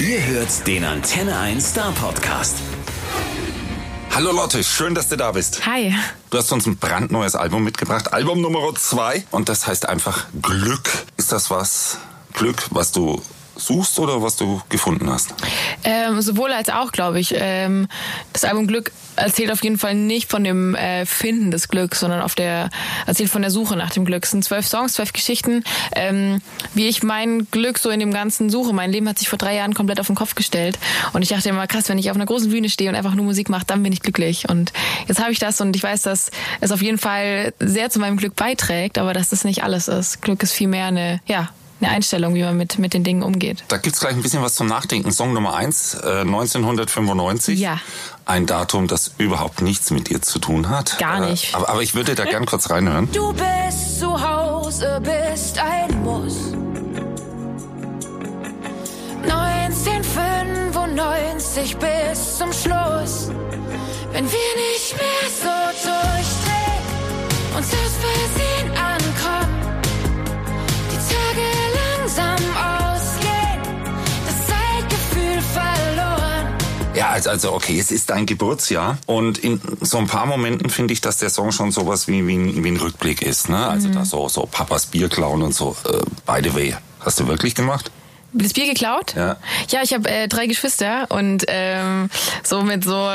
Ihr hört den Antenne 1 Star Podcast. Hallo Lotte, schön, dass du da bist. Hi. Du hast uns ein brandneues Album mitgebracht, Album Nummer 2 und das heißt einfach Glück. Ist das was Glück, was du suchst oder was du gefunden hast? Ähm, sowohl als auch, glaube ich. Ähm, das Album Glück erzählt auf jeden Fall nicht von dem äh, Finden des Glücks, sondern auf der erzählt von der Suche nach dem Glück. Es sind zwölf Songs, zwölf Geschichten, ähm, wie ich mein Glück so in dem Ganzen suche. Mein Leben hat sich vor drei Jahren komplett auf den Kopf gestellt und ich dachte immer, krass, wenn ich auf einer großen Bühne stehe und einfach nur Musik mache, dann bin ich glücklich. Und jetzt habe ich das und ich weiß, dass es auf jeden Fall sehr zu meinem Glück beiträgt, aber dass das nicht alles ist. Glück ist vielmehr eine, ja, eine Einstellung, wie man mit, mit den Dingen umgeht. Da gibt's gleich ein bisschen was zum Nachdenken. Song Nummer eins, äh, 1995. Ja. Ein Datum, das überhaupt nichts mit dir zu tun hat. Gar nicht. Äh, aber, aber ich würde da gern kurz reinhören. Du bist zu Hause, bist ein Muss. 1995 bis zum Schluss. Wenn wir nicht mehr so durchdrehen, uns aus Versehen ankommen, die Tage langsam ausgehen, das Zeitgefühl verloren. Ja, also, also okay, es ist dein Geburtsjahr und in so ein paar Momenten finde ich, dass der Song schon sowas wie, wie, ein, wie ein Rückblick ist. Ne? Also da so, so Papas Bier klauen und so. Äh, by the way, hast du wirklich gemacht? Das Bier geklaut? Ja. Ja, ich habe äh, drei Geschwister und ähm, so mit so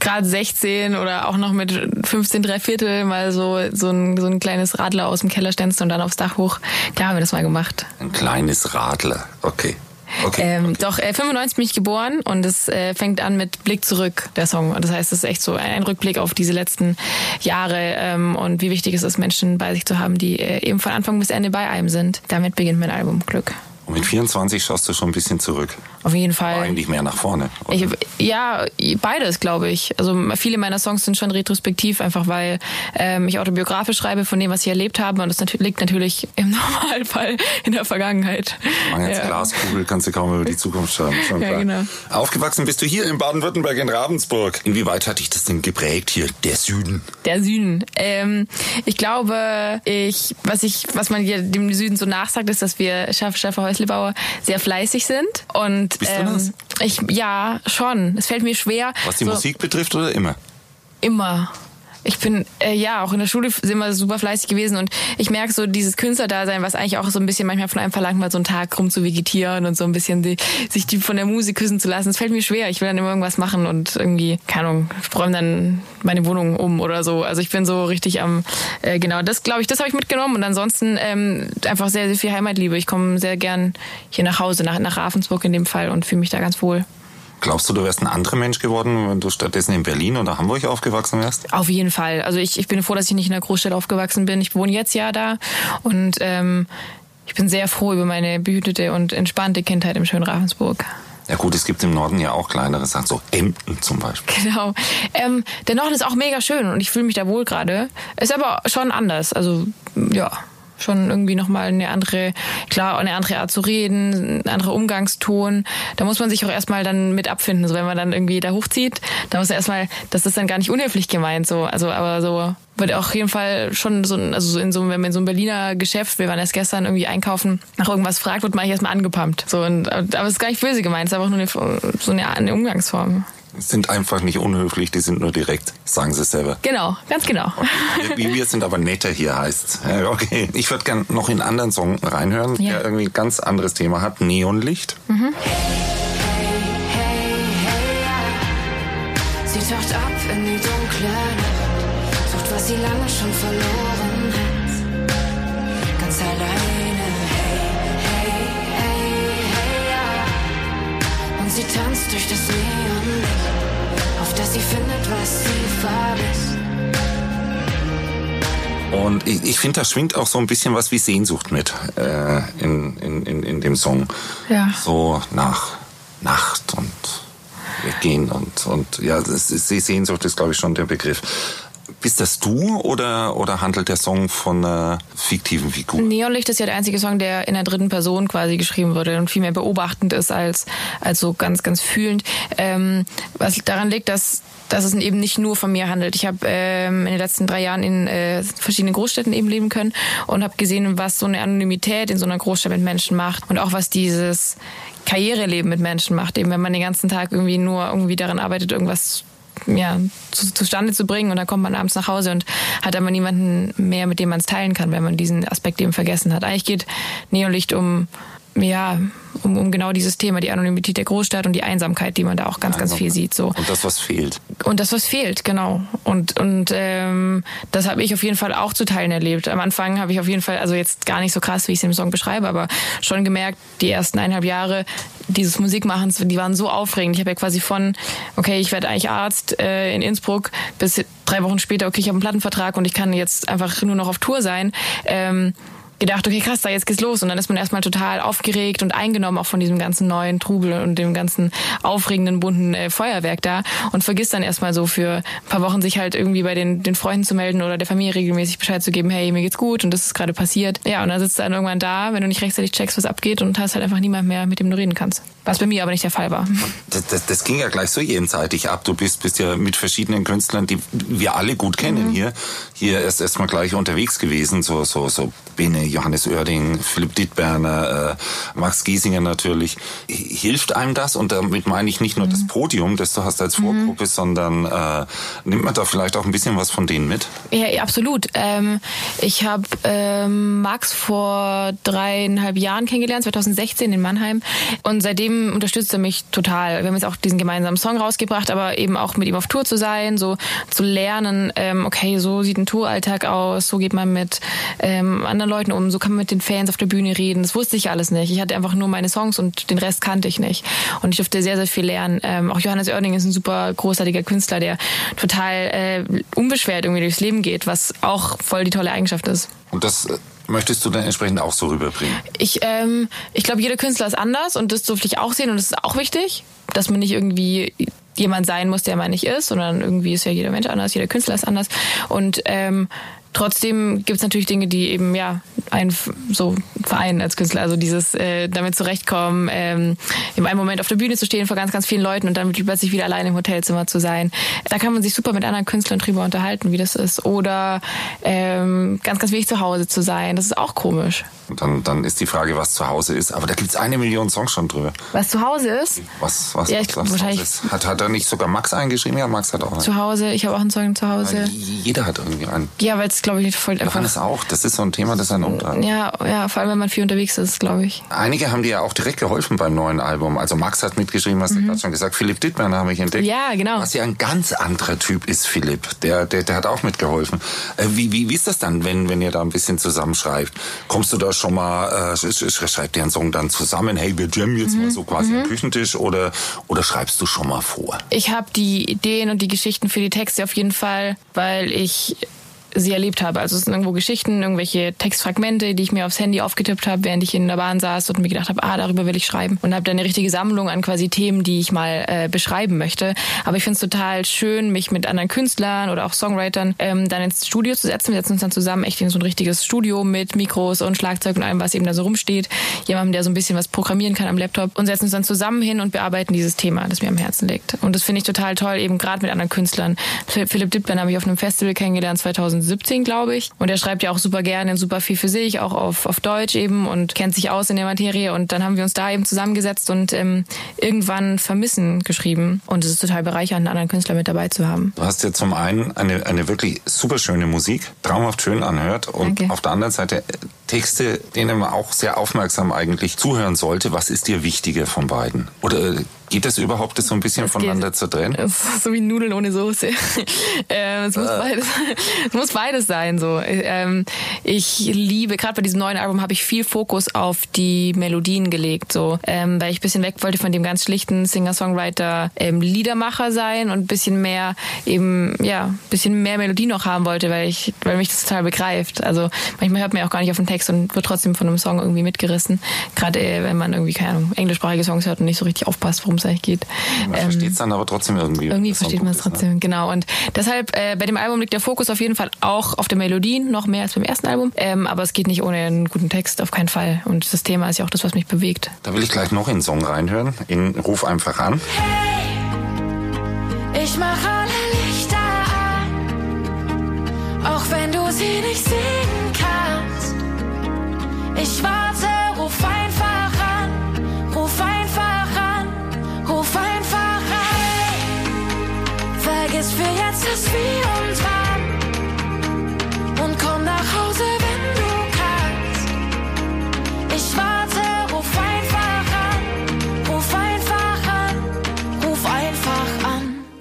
gerade 16 oder auch noch mit 15 Dreiviertel mal so so ein, so ein kleines Radler aus dem Keller stanzen und dann aufs Dach hoch. Klar haben wir das mal gemacht. Ein kleines Radler. Okay. Okay. Ähm, okay. Doch, äh, 95 bin ich geboren und es äh, fängt an mit Blick zurück, der Song. Und das heißt, es ist echt so ein Rückblick auf diese letzten Jahre ähm, und wie wichtig es ist, Menschen bei sich zu haben, die äh, eben von Anfang bis Ende bei einem sind. Damit beginnt mein Album Glück. Und mit 24 schaust du schon ein bisschen zurück. Auf jeden Fall. Eigentlich mehr nach vorne. Ich, ja, beides, glaube ich. Also viele meiner Songs sind schon retrospektiv, einfach weil ähm, ich autobiografisch schreibe von dem, was ich erlebt habe. Und das liegt natürlich im Normalfall in der Vergangenheit. Jetzt Ja. Glaskugel, kannst du kaum über die Zukunft schauen. Ja, genau. Aufgewachsen bist du hier in Baden-Württemberg in Ravensburg. Inwieweit hat dich das denn geprägt hier, der Süden? Der Süden. Ähm, ich glaube, ich, was ich, was man hier dem Süden so nachsagt, ist, dass wir Schaffer, Schaffer, Häuslebauer sehr fleißig sind. Und Bist du ähm, das? ich, ja, schon. Es fällt mir schwer. Was die so, Musik betrifft oder immer? Immer. Ich bin äh, ja auch in der Schule sind wir super fleißig gewesen und ich merke so dieses Künstlerdasein, was eigentlich auch so ein bisschen manchmal von einem verlangt, mal so einen Tag rum zu vegetieren und so ein bisschen die, sich die von der Musik küssen zu lassen. Das fällt mir schwer. Ich will dann immer irgendwas machen und irgendwie, keine Ahnung, räume dann meine Wohnung um oder so. Also ich bin so richtig am äh, genau das glaube ich, das habe ich mitgenommen und ansonsten ähm, einfach sehr sehr viel Heimatliebe. Ich komme sehr gern hier nach Hause nach nach Ravensburg in dem Fall und fühle mich da ganz wohl. Glaubst du, du wärst ein anderer Mensch geworden, wenn du stattdessen in Berlin oder Hamburg aufgewachsen wärst? Auf jeden Fall. Also ich, ich bin froh, dass ich nicht in einer Großstadt aufgewachsen bin. Ich wohne jetzt ja da und ähm, ich bin sehr froh über meine behütete und entspannte Kindheit im schönen Ravensburg. Ja gut, es gibt im Norden ja auch kleinere Sachen, so Emden zum Beispiel. Genau. Ähm, der Norden ist auch mega schön und ich fühle mich da wohl gerade. Ist aber schon anders. Also ja, schon irgendwie nochmal eine andere, klar, eine andere Art zu reden, ein anderer Umgangston. Da muss man sich auch erstmal dann mit abfinden. So wenn man dann irgendwie da hochzieht, da muss man erstmal, das ist dann gar nicht unhöflich gemeint, so, also aber so wird auch auf jeden Fall schon so, also so in so, wenn man in so einem Berliner Geschäft, wir waren erst gestern irgendwie einkaufen, nach irgendwas fragt, wird man eigentlich erstmal angepumpt. So, und, aber es ist gar nicht böse gemeint, es ist einfach nur eine, so eine, eine Umgangsform. Sind einfach nicht unhöflich, die sind nur direkt, sagen sie selber. Genau, ganz genau. Wir, wie wir sind aber netter hier heißt. Ja, okay. Ich würde gern noch in einen anderen Song reinhören, Ja. der irgendwie ein ganz anderes Thema hat. Neonlicht. Sie taucht ab in die dunkle Nacht, sucht, was sie lange schon verloren sie tanzt durch das Neonlicht, auf das sie findet, was sie vermisst. Und ich, ich finde, da schwingt auch so ein bisschen was wie Sehnsucht mit äh, in, in, in, in dem Song. Ja. So nach Nacht und weggehen und, und ja, das ist, die Sehnsucht ist, glaube ich, schon der Begriff. Bist das du oder, oder handelt der Song von einer fiktiven Figur? Neonlicht ist ja der einzige Song, der in der dritten Person quasi geschrieben wurde und viel mehr beobachtend ist als, als so ganz, ganz fühlend. Ähm, was daran liegt, dass dass es eben nicht nur von mir handelt. Ich habe ähm, in den letzten drei Jahren in äh, verschiedenen Großstädten eben leben können und habe gesehen, was so eine Anonymität in so einer Großstadt mit Menschen macht und auch was dieses Karriereleben mit Menschen macht. Eben wenn man den ganzen Tag irgendwie nur irgendwie daran arbeitet, irgendwas ja, zu, zustande zu bringen und dann kommt man abends nach Hause und hat aber niemanden mehr, mit dem man es teilen kann, wenn man diesen Aspekt eben vergessen hat. Eigentlich geht Neonlicht um ja, um, um genau dieses Thema, die Anonymität der Großstadt und die Einsamkeit, die man da auch ganz, ganz viel sieht. So. Und das, was fehlt. Und das, was fehlt, genau. Und, und ähm, das habe ich auf jeden Fall auch zu Teilen erlebt. Am Anfang habe ich auf jeden Fall, also jetzt gar nicht so krass, wie ich es im Song beschreibe, aber schon gemerkt, die ersten eineinhalb Jahre dieses Musikmachens, die waren so aufregend. Ich habe ja quasi von, okay, ich werde eigentlich Arzt äh, in Innsbruck, bis drei Wochen später, okay, ich habe einen Plattenvertrag und ich kann jetzt einfach nur noch auf Tour sein. Ähm, gedacht, okay, krass, da jetzt geht's los. Und dann ist man erstmal total aufgeregt und eingenommen auch von diesem ganzen neuen Trubel und dem ganzen aufregenden, bunten äh, Feuerwerk da und vergisst dann erstmal so für ein paar Wochen sich halt irgendwie bei den, den Freunden zu melden oder der Familie regelmäßig Bescheid zu geben, hey, mir geht's gut und das ist gerade passiert. Ja, und dann sitzt du dann irgendwann da, wenn du nicht rechtzeitig checkst, was abgeht und hast halt einfach niemand mehr, mit dem du reden kannst. Was bei mir aber nicht der Fall war. Das, das, das ging ja gleich so jenseitig ab. Du bist, bist ja mit verschiedenen Künstlern, die wir alle gut kennen mhm. hier, hier erst erstmal gleich unterwegs gewesen, so, so, so Bene, Johannes Oerding, Philipp Dittberner, äh, Max Giesinger natürlich. Hilft einem das? Und damit meine ich nicht nur mhm. das Podium, das du hast als Vorgruppe, mhm. sondern äh, nimmt man da vielleicht auch ein bisschen was von denen mit? Ja, absolut. Ähm, ich habe ähm, Max vor dreieinhalb Jahren kennengelernt, 2016 in Mannheim. Und seitdem unterstützt er mich total. Wir haben jetzt auch diesen gemeinsamen Song rausgebracht, aber eben auch mit ihm auf Tour zu sein, so zu lernen, ähm, okay, so sieht ein Touralltag aus, so geht man mit ähm, anderen Leuten um, so kann man mit den Fans auf der Bühne reden. Das wusste ich alles nicht. Ich hatte einfach nur meine Songs und den Rest kannte ich nicht. Und ich durfte sehr, sehr viel lernen. Ähm, auch Johannes Oerding ist ein super großartiger Künstler, der total äh, unbeschwert irgendwie durchs Leben geht, was auch voll die tolle Eigenschaft ist. Und das äh, möchtest du dann entsprechend auch so rüberbringen? Ich, ähm, ich glaube, jeder Künstler ist anders und das durfte ich auch sehen und das ist auch wichtig, dass man nicht irgendwie jemand sein muss, der man nicht ist, sondern irgendwie ist ja jeder Mensch anders, jeder Künstler ist anders und ähm, Trotzdem gibt es natürlich Dinge, die eben ja einen so vereinen als Künstler. Also dieses äh, damit zurechtkommen, ähm, in einem Moment auf der Bühne zu stehen vor ganz, ganz vielen Leuten und dann plötzlich wieder alleine im Hotelzimmer zu sein. Da kann man sich super mit anderen Künstlern drüber unterhalten, wie das ist. Oder ähm, ganz, ganz wichtig zu Hause zu sein. Das ist auch komisch. Und dann, dann ist die Frage, was zu Hause ist. Aber da gibt es eine Million Songs schon drüber. Was zu Hause ist? Was, was, ja, ich, was wahrscheinlich ist. Hat, hat er nicht sogar Max eingeschrieben? Ja, Max hat auch einen. Zu Hause, ich habe auch einen Song zu Hause. Ja, jeder hat irgendwie einen. Ja, weil es, glaube ich, voll einfach... Johannes auch. Das ist so ein Thema, das einen umtreibt. Ja, ja, vor allem, wenn man viel unterwegs ist, glaube ich. Einige haben dir ja auch direkt geholfen beim neuen Album. Also Max hat mitgeschrieben, hast mhm. du gerade schon gesagt. Philipp Dittmann habe ich entdeckt. Ja, genau. Was ja ein ganz anderer Typ ist, Philipp. Der, der, der hat auch mitgeholfen. Äh, wie, wie, wie ist das dann, wenn, wenn ihr da ein bisschen zusammenschreibt? Kommst du da schon mal... Äh, schreibt ihr einen Song dann zusammen, hey, wir jammen jetzt mhm. mal so quasi mhm. am Küchentisch oder, oder schreibst du schon mal vor? Ich habe die Ideen und die Geschichten für die Texte auf jeden Fall, weil ich sie erlebt habe. Also es sind irgendwo Geschichten, irgendwelche Textfragmente, die ich mir aufs Handy aufgetippt habe, während ich in der Bahn saß und mir gedacht habe, ah, darüber will ich schreiben. Und habe dann eine richtige Sammlung an quasi Themen, die ich mal äh, beschreiben möchte. Aber ich finde es total schön, mich mit anderen Künstlern oder auch Songwritern ähm, dann ins Studio zu setzen. Wir setzen uns dann zusammen echt in so ein richtiges Studio mit Mikros und Schlagzeug und allem, was eben da so rumsteht. Jemandem, der so ein bisschen was programmieren kann am Laptop und setzen uns dann zusammen hin und bearbeiten dieses Thema, das mir am Herzen liegt. Und das finde ich total toll, eben gerade mit anderen Künstlern. Philipp Dittmann habe ich auf einem Festival kennengelernt 2000 2017, glaube ich. Und er schreibt ja auch super gerne super viel für sich, auch auf, auf Deutsch eben und kennt sich aus in der Materie. Und dann haben wir uns da eben zusammengesetzt und ähm, irgendwann Vermissen geschrieben. Und es ist total bereichernd, einen anderen Künstler mit dabei zu haben. Du hast ja zum einen eine, eine wirklich super schöne Musik, traumhaft schön anhört und Danke. auf der anderen Seite Texte, denen man auch sehr aufmerksam eigentlich zuhören sollte. Was ist dir wichtiger von beiden? Oder äh, Geht das überhaupt, das so ein bisschen das voneinander geht. zu trennen? So wie Nudeln ohne Soße. ähm, es, muss äh. beides, es muss beides sein. So. Ähm, ich liebe, gerade bei diesem neuen Album habe ich viel Fokus auf die Melodien gelegt, so, ähm, weil ich ein bisschen weg wollte von dem ganz schlichten Singer-Songwriter ähm, Liedermacher sein und ein bisschen mehr eben, ja, ein bisschen mehr Melodie noch haben wollte, weil ich, weil mich das total begreift. Also manchmal hört man ja auch gar nicht auf den Text Text und wird trotzdem von einem Song irgendwie mitgerissen. Gerade äh, wenn man irgendwie, keine Ahnung, englischsprachige Songs hört und nicht so richtig aufpasst, worum es eigentlich geht. Man Ähm, versteht es dann aber trotzdem irgendwie. irgendwie versteht man es ne? trotzdem, genau. Und deshalb, äh, bei dem Album liegt der Fokus auf jeden Fall auch auf der Melodie, noch mehr als beim ersten Album. Ähm, aber es geht nicht ohne einen guten Text, auf keinen Fall. Und das Thema ist ja auch das, was mich bewegt. Da will ich gleich noch in den Song reinhören. In Ruf einfach an. Ich mach alle Lichter an, auch wenn du sie nicht sehen kannst. Ich warte, Vergiss für jetzt das Wie und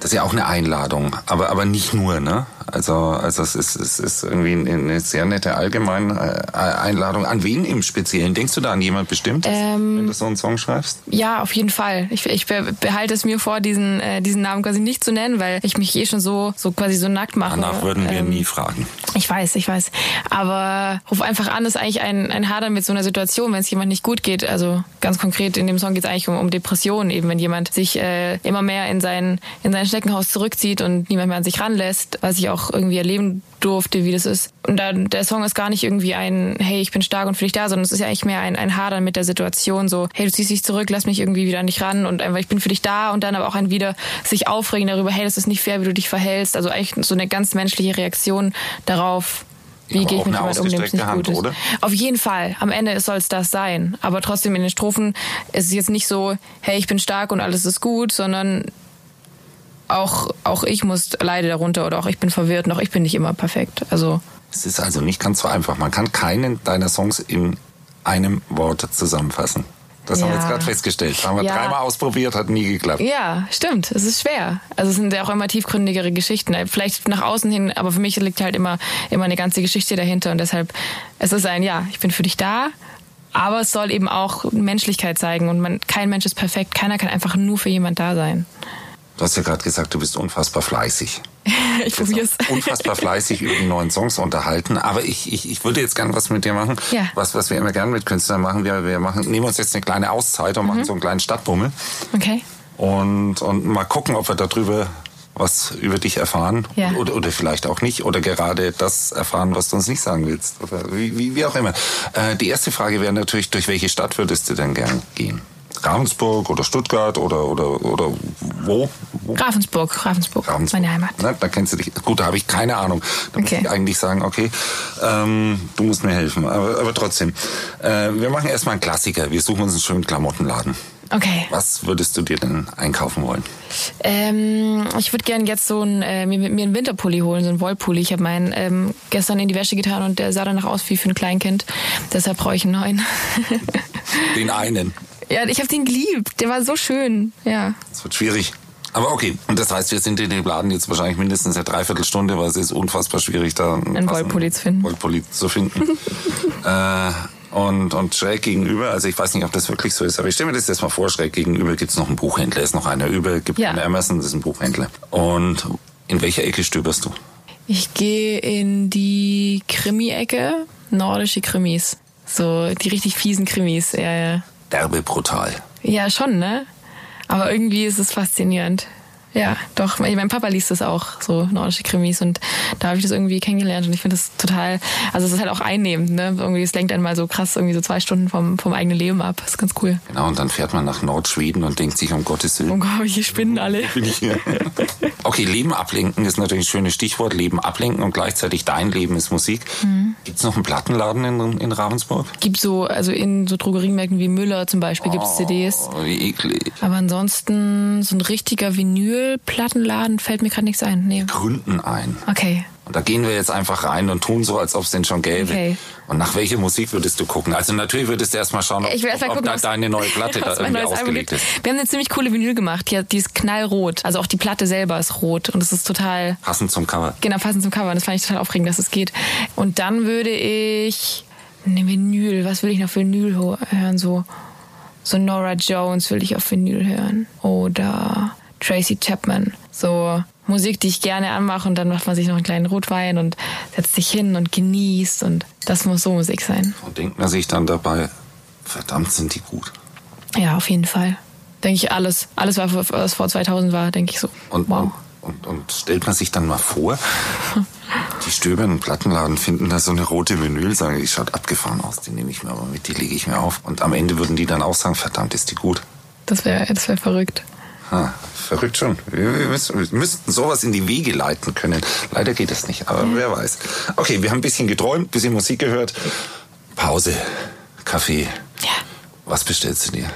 Das ist ja auch eine Einladung, aber, aber nicht nur, ne? Also, also es ist, es ist irgendwie eine sehr nette allgemeine äh, Einladung. An wen im Speziellen? Denkst du da an jemand bestimmt, Ähm, wenn du so einen Song schreibst? Ja, auf jeden Fall. Ich, ich be- behalte es mir vor, diesen, äh, diesen Namen quasi nicht zu nennen, weil ich mich eh schon so, so quasi so nackt mache. Danach würden wir Ähm, nie fragen. Ich weiß, ich weiß. Aber ruf einfach an ist eigentlich ein, ein Hadern mit so einer Situation, wenn es jemand nicht gut geht. Also ganz konkret in dem Song geht es eigentlich um, um Depressionen, eben wenn jemand sich äh, immer mehr in sein, in sein Schneckenhaus zurückzieht und niemand mehr an sich ranlässt, was ich auch irgendwie erleben durfte, wie das ist. Und dann, der Song ist gar nicht irgendwie ein, hey, ich bin stark und für dich da, sondern es ist ja eigentlich mehr ein, ein Hadern mit der Situation, so, hey, du ziehst dich zurück, lass mich irgendwie wieder an dich ran und einfach, ich bin für dich da und dann aber auch ein wieder sich aufregen darüber, hey, das ist nicht fair, wie du dich verhältst. Also eigentlich so eine ganz menschliche Reaktion darauf, wie gehe ich mit eine jemandem um, dem es nicht ausgestreckte gut Hand, ist. oder? Auf jeden Fall. Am Ende soll es das sein. Aber trotzdem in den Strophen ist es jetzt nicht so, hey, ich bin stark und alles ist gut, sondern auch, auch ich muss leide darunter oder auch ich bin verwirrt auch ich bin nicht immer perfekt. Also Es ist also nicht ganz so einfach. Man kann keinen deiner Songs in einem Wort zusammenfassen. Das haben wir Ja. jetzt gerade festgestellt. Haben wir Ja. dreimal ausprobiert, hat nie geklappt. ja, stimmt. Es ist schwer. Also es sind ja auch immer tiefgründigere Geschichten. Vielleicht nach außen hin, aber für mich liegt halt immer, immer eine ganze Geschichte dahinter und deshalb, es ist ein, ja, ich bin für dich da, aber es soll eben auch Menschlichkeit zeigen und man, kein Mensch ist perfekt. Keiner kann einfach nur für jemand da sein. Du hast ja gerade gesagt, du bist unfassbar fleißig. Ich probier's. Unfassbar fleißig über die neuen Songs unterhalten. Aber ich, ich, ich würde jetzt gerne was mit dir machen. Ja. Was, was wir immer gerne mit Künstlern machen. Wir, wir machen, nehmen uns jetzt eine kleine Auszeit und Mhm. machen so einen kleinen Stadtbummel. Okay. Und, und mal gucken, ob wir darüber was über dich erfahren. Ja. Oder, oder vielleicht auch nicht. Oder gerade das erfahren, was du uns nicht sagen willst. Oder wie, wie, wie auch immer. Äh, die erste Frage wäre natürlich, durch welche Stadt würdest du denn gern gehen? Ravensburg oder Stuttgart oder, oder, oder wo? wo? Ravensburg, Ravensburg, Ravensburg. meine Heimat. Ne, da kennst du dich. Gut, da habe ich keine Ahnung. Da muss Okay. ich eigentlich sagen, okay, ähm, du musst mir helfen. Aber, aber trotzdem. Äh, wir machen erstmal einen Klassiker. Wir suchen uns einen schönen Klamottenladen. Okay. Was würdest du dir denn einkaufen wollen? Ähm, ich würde gerne jetzt so ein, äh, mir, mir einen Winterpulli holen, so einen Wollpulli. Ich habe meinen ähm, gestern in die Wäsche getan und der sah danach aus wie für ein Kleinkind. Deshalb brauche ich einen neuen. Den einen. ja, ich habe den geliebt. Der war so schön. Ja. Das wird schwierig. Aber okay, und das heißt, wir sind in dem Laden jetzt wahrscheinlich mindestens eine Dreiviertelstunde, weil es ist unfassbar schwierig, da einen Wollpulli zu finden. Wollpulli zu finden. äh, und, und schräg gegenüber, also ich weiß nicht, ob das wirklich so ist, aber ich stelle mir das jetzt mal vor, schräg gegenüber gibt's noch einen Buchhändler, ist noch einer über, gibt Ja. einen Emerson, das ist ein Buchhändler. Und in welcher Ecke stöberst du? Ich gehe in die Krimi-Ecke. Nordische Krimis. So die richtig fiesen Krimis. Ja, ja. Derbe brutal. Ja, schon, ne? Aber irgendwie ist es faszinierend. Ja, doch. Mein Papa liest das auch, so nordische Krimis. Und da habe ich das irgendwie kennengelernt. Und ich finde das total, also es ist halt auch einnehmend, ne? Irgendwie, es lenkt einen mal so krass irgendwie so zwei Stunden vom, vom eigenen Leben ab. Das ist ganz cool. Genau, und dann fährt man nach Nordschweden und denkt sich, um Gottes Willen, Oh Gott, hier spinnen alle. Okay, Leben ablenken ist natürlich ein schönes Stichwort. Leben ablenken und gleichzeitig dein Leben ist Musik. Mhm. Gibt's noch einen Plattenladen in, in Ravensburg? Gibt so, also in so Drogeriemärkten wie Müller zum Beispiel gibt's CDs. Oh, wie eklig. Aber ansonsten so ein richtiger Vinyl-Plattenladen fällt mir gerade nichts ein. Nee. Gründen ein. Okay. Und da gehen wir jetzt einfach rein und tun so, als ob es den schon gäbe. Okay. Und nach welcher Musik würdest du gucken? Also natürlich würdest du erstmal schauen, ob, Ich will erst mal ob, gucken, ob deine neue Platte da irgendwie ausgelegt ist. Wir haben eine ziemlich coole Vinyl gemacht. Die, die ist knallrot. Also auch die Platte selber ist rot. Und es ist total, Passend zum Cover. genau, passend zum Cover. Und das fand ich total aufregend, dass es geht. Und dann würde ich, ne Vinyl, was will ich noch für Vinyl hören? So, so Nora Jones will ich auf Vinyl hören. Oder Tracy Chapman. So Musik, die ich gerne anmache und dann macht man sich noch einen kleinen Rotwein und setzt sich hin und genießt und das muss so Musik sein. Und denkt man sich dann dabei, verdammt sind die gut. Ja, auf jeden Fall. Denke ich alles, alles was vor 2000 war, denke ich so. Und, wow. und, und, und stellt man sich dann mal vor, die Stöber im Plattenladen finden da so eine rote Vinyl, sagen, die schaut abgefahren aus, die nehme ich mir aber mit, die lege ich mir auf. Und am Ende würden die dann auch sagen, verdammt, ist die gut. Das wäre das wär verrückt. Ha, verrückt schon. Wir, müssen, wir müssten sowas in die Wege leiten können. Leider geht es nicht, aber wer weiß. Okay, wir haben ein bisschen geträumt, ein bisschen Musik gehört. Pause, Kaffee. Ja. Was bestellst du dir?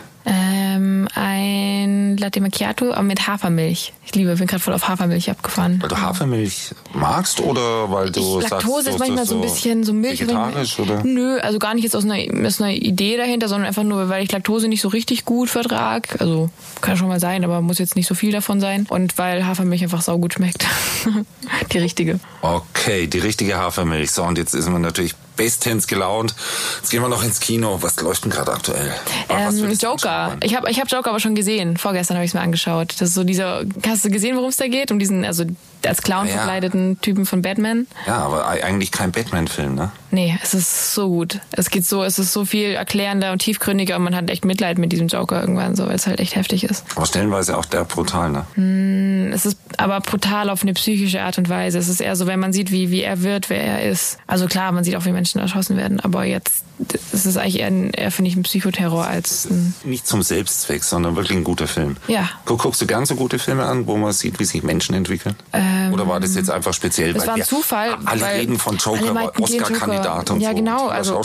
Ähm, ein Latte Macchiato aber mit Hafermilch. Ich liebe, bin gerade voll auf Hafermilch abgefahren. Weil du Hafermilch magst oder weil du Ich- sagst, Laktose ist manchmal so ein bisschen so Milch. vegetarisch oder? Nö, also gar nicht jetzt aus einer, aus einer Idee dahinter, sondern einfach nur, weil ich Laktose nicht so richtig gut vertrag. Also kann schon mal sein, aber muss jetzt nicht so viel davon sein. Und weil Hafermilch einfach saugut schmeckt. Die richtige. Okay, die richtige Hafermilch. So, und jetzt ist man natürlich bestens gelaunt. Jetzt gehen wir noch ins Kino. Was läuft denn gerade aktuell? Ähm, Joker. Ich habe ich hab Joker aber schon gesehen. Vorgestern habe ich es mir angeschaut. Das ist so dieser. Hast du gesehen, worum es da geht? Um diesen, also als Clown ja. verkleideten Typen von Batman? Ja, aber ei- eigentlich kein Batman-Film, ne? Nee, es ist so gut. Es geht so, es ist so viel erklärender und tiefgründiger und man hat echt Mitleid mit diesem Joker irgendwann so, weil es halt echt heftig ist. Aber stellenweise auch der brutal, ne? Es ist aber brutal auf eine psychische Art und Weise. Es ist eher so, wenn man sieht, wie, wie er wird, wer er ist. Also klar, man sieht auch, wie Menschen erschossen werden, aber jetzt es ist eigentlich eher, ein- eher finde ich, ein Psychoterror als ein. Nicht zum Selbstzweck, sondern wirklich ein guter Film. Ja. Guck, guckst du gern so gute Filme an, wo man sieht, wie sich Menschen entwickeln? Oder war das jetzt einfach speziell, Das weil war ein Zufall. alle reden von Joker, Oscar-Kandidat Und ja, genau. Also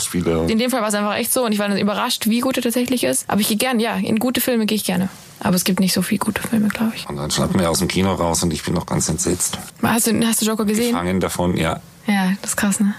in dem Fall war es einfach echt so und ich war dann überrascht, wie gut er tatsächlich ist. Aber ich gehe gern, ja, in gute Filme gehe ich gerne. Aber es gibt nicht so viele gute Filme, glaube ich. Und dann schnappen wir aus dem Kino raus und ich bin noch ganz entsetzt. Hast du, hast du Joker gesehen? Fangen davon, ja. Ja, das ist krass, ne?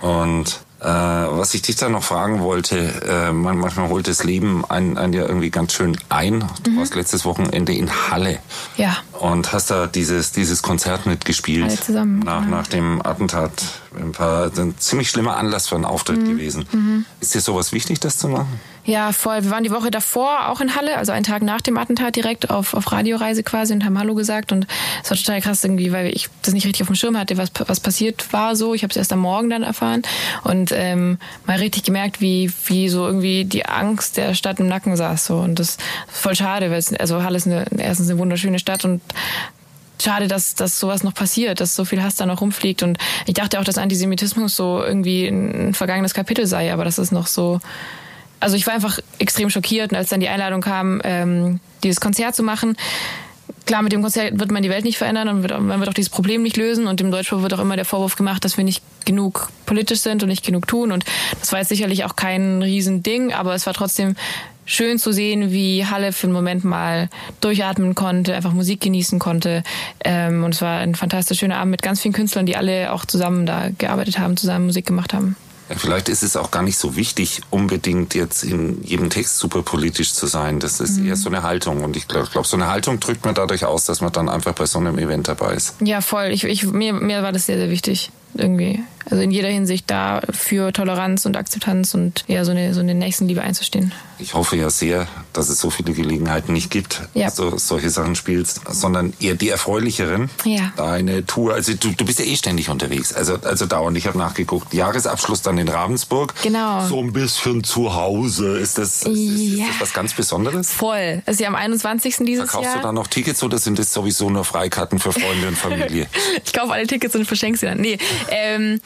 Und äh, was ich dich dann noch fragen wollte, äh, man, manchmal holt das Leben einen, einen ja irgendwie ganz schön ein. Mhm. Du warst letztes Wochenende in Halle Ja. und hast da dieses, dieses Konzert mitgespielt. Alle zusammen, Nach, genau. nach dem Attentat. Ein, paar, ein ziemlich schlimmer Anlass für einen Auftritt Mhm. gewesen. Ist dir sowas wichtig, das zu machen? Ja, voll. Wir waren die Woche davor auch in Halle, also einen Tag nach dem Attentat direkt auf, auf Radioreise quasi und haben Hallo gesagt. Und es war total krass irgendwie, weil ich das nicht richtig auf dem Schirm hatte, was, was passiert war so. Ich habe es erst am Morgen dann erfahren und ähm, mal richtig gemerkt, wie, wie so irgendwie die Angst der Stadt im Nacken saß. So. Und das ist voll schade, weil es, also Halle ist eine, erstens eine wunderschöne Stadt und schade, dass, dass sowas noch passiert, dass so viel Hass da noch rumfliegt. Und ich dachte auch, dass Antisemitismus so irgendwie ein vergangenes Kapitel sei, aber das ist noch so. Also ich war einfach extrem schockiert, und als dann die Einladung kam, ähm, dieses Konzert zu machen. Klar, mit dem Konzert wird man die Welt nicht verändern und wird, man wird auch dieses Problem nicht lösen. Und dem Deutschland wird auch immer der Vorwurf gemacht, dass wir nicht genug politisch sind und nicht genug tun. Und das war jetzt sicherlich auch kein Riesending, aber es war trotzdem schön zu sehen, wie Halle für einen Moment mal durchatmen konnte, einfach Musik genießen konnte. Ähm, und es war ein fantastisch schöner Abend mit ganz vielen Künstlern, die alle auch zusammen da gearbeitet haben, zusammen Musik gemacht haben. Vielleicht ist es auch gar nicht so wichtig, unbedingt jetzt in jedem Text super politisch zu sein. Das ist eher so eine Haltung. Und ich glaube, glaub, so eine Haltung drückt man dadurch aus, dass man dann einfach bei so einem Event dabei ist. Ja, voll. Ich, ich, mir, mir war das sehr, sehr wichtig. Irgendwie. Also in jeder Hinsicht da für Toleranz und Akzeptanz und ja, so eine, so eine Nächstenliebe einzustehen. Ich hoffe ja sehr, dass es so viele Gelegenheiten nicht gibt, Ja. dass du solche Sachen spielst, sondern eher die erfreulicheren. Ja. Deine Tour, also du, du bist ja eh ständig unterwegs, also, also dauernd. Ich habe nachgeguckt, Jahresabschluss dann in Ravensburg. Genau. So ein bisschen zu Hause. Ist das, ist, Ja. ist das was ganz Besonderes? Voll. Ist ja am 21. dieses Verkaufst Jahr. du da noch Tickets oder sind das sowieso nur Freikarten für Freunde und Familie? ich kaufe alle Tickets und verschenke sie dann. Nee, ähm,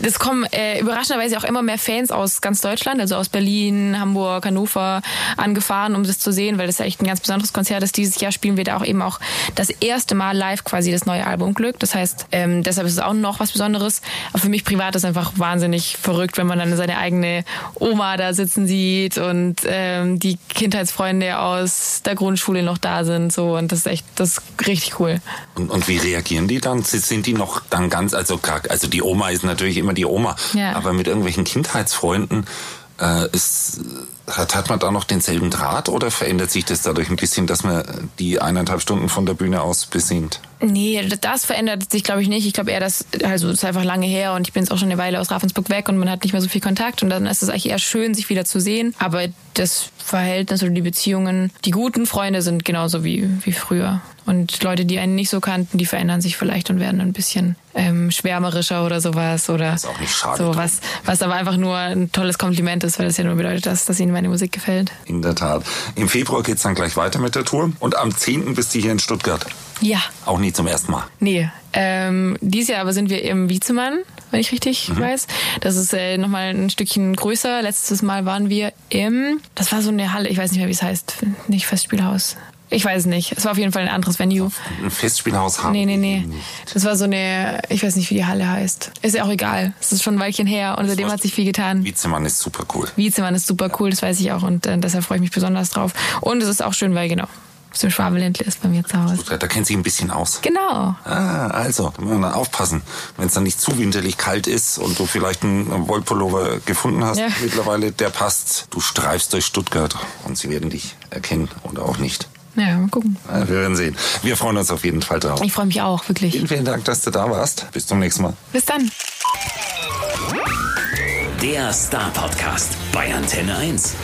es kommen äh, überraschenderweise auch immer mehr Fans aus ganz Deutschland, also aus Berlin, Hamburg, Hannover, angefahren, um das zu sehen, weil das ja echt ein ganz besonderes Konzert ist. Dieses Jahr spielen wir da auch eben auch das erste Mal live quasi das neue Album Glück. Das heißt, ähm, deshalb ist es auch noch was Besonderes. Aber für mich privat ist es einfach wahnsinnig verrückt, wenn man dann seine eigene Oma da sitzen sieht und ähm, die Kindheitsfreunde aus der Grundschule noch da sind. So und das ist echt, das ist richtig cool. Und, und wie reagieren die dann? Sind die noch dann ganz, also, also die Oma ist natürlich immer die Oma, Ja. aber mit irgendwelchen Kindheitsfreunden äh, ist, Hat, hat man da noch denselben Draht oder verändert sich das dadurch ein bisschen, dass man die eineinhalb Stunden von der Bühne aus besinnt? Nee, das verändert sich, glaube ich, nicht. Ich glaube eher, dass, also es ist einfach lange her und ich bin jetzt auch schon eine Weile aus Ravensburg weg und man hat nicht mehr so viel Kontakt und dann ist es eigentlich eher schön, sich wieder zu sehen. Aber das Verhältnis oder die Beziehungen, die guten Freunde sind genauso wie, wie früher. Und Leute, die einen nicht so kannten, die verändern sich vielleicht und werden ein bisschen ähm, schwärmerischer oder sowas. Oder ist auch nicht schade so was, was aber einfach nur ein tolles Kompliment ist, weil das ja nur bedeutet, dass, dass ihnen meine Musik gefällt. In der Tat. Im Februar geht's dann gleich weiter mit der Tour und am 10. bist du hier in Stuttgart. Ja. Auch nie zum ersten Mal. Nee. Ähm, dieses Jahr aber sind wir im Wiezemann, wenn ich richtig weiß. Das ist äh, nochmal ein Stückchen größer. Letztes Mal waren wir im, das war so eine Halle, ich weiß nicht mehr, wie es heißt. Nicht Festspielhaus. Ich weiß es nicht. Es war auf jeden Fall ein anderes Venue. Ein Festspielhaus haben Nee, nee, nee. Das war so eine, ich weiß nicht, wie die Halle heißt. Ist ja auch egal. Es ist schon ein Weilchen her und seitdem hat sich viel getan. Wiezemann ist super cool. Wiezemann ist super cool, das weiß ich auch und äh, deshalb freue ich mich besonders drauf. Und es ist auch schön, weil genau, so ein Schwabeländle ist bei mir zu Hause. Da kennt sich ein bisschen aus. Genau. Ah, also, da muss man aufpassen. Wenn es dann nicht zu winterlich kalt ist und du vielleicht einen Wollpullover gefunden hast Ja. mittlerweile, der passt. Du streifst durch Stuttgart und sie werden dich erkennen oder auch nicht. Ja, mal gucken. Wir werden sehen. Wir freuen uns auf jeden Fall drauf. Ich freue mich auch, wirklich. Vielen, vielen Dank, dass du da warst. Bis zum nächsten Mal. Bis dann. Der Star Podcast bei Antenne 1.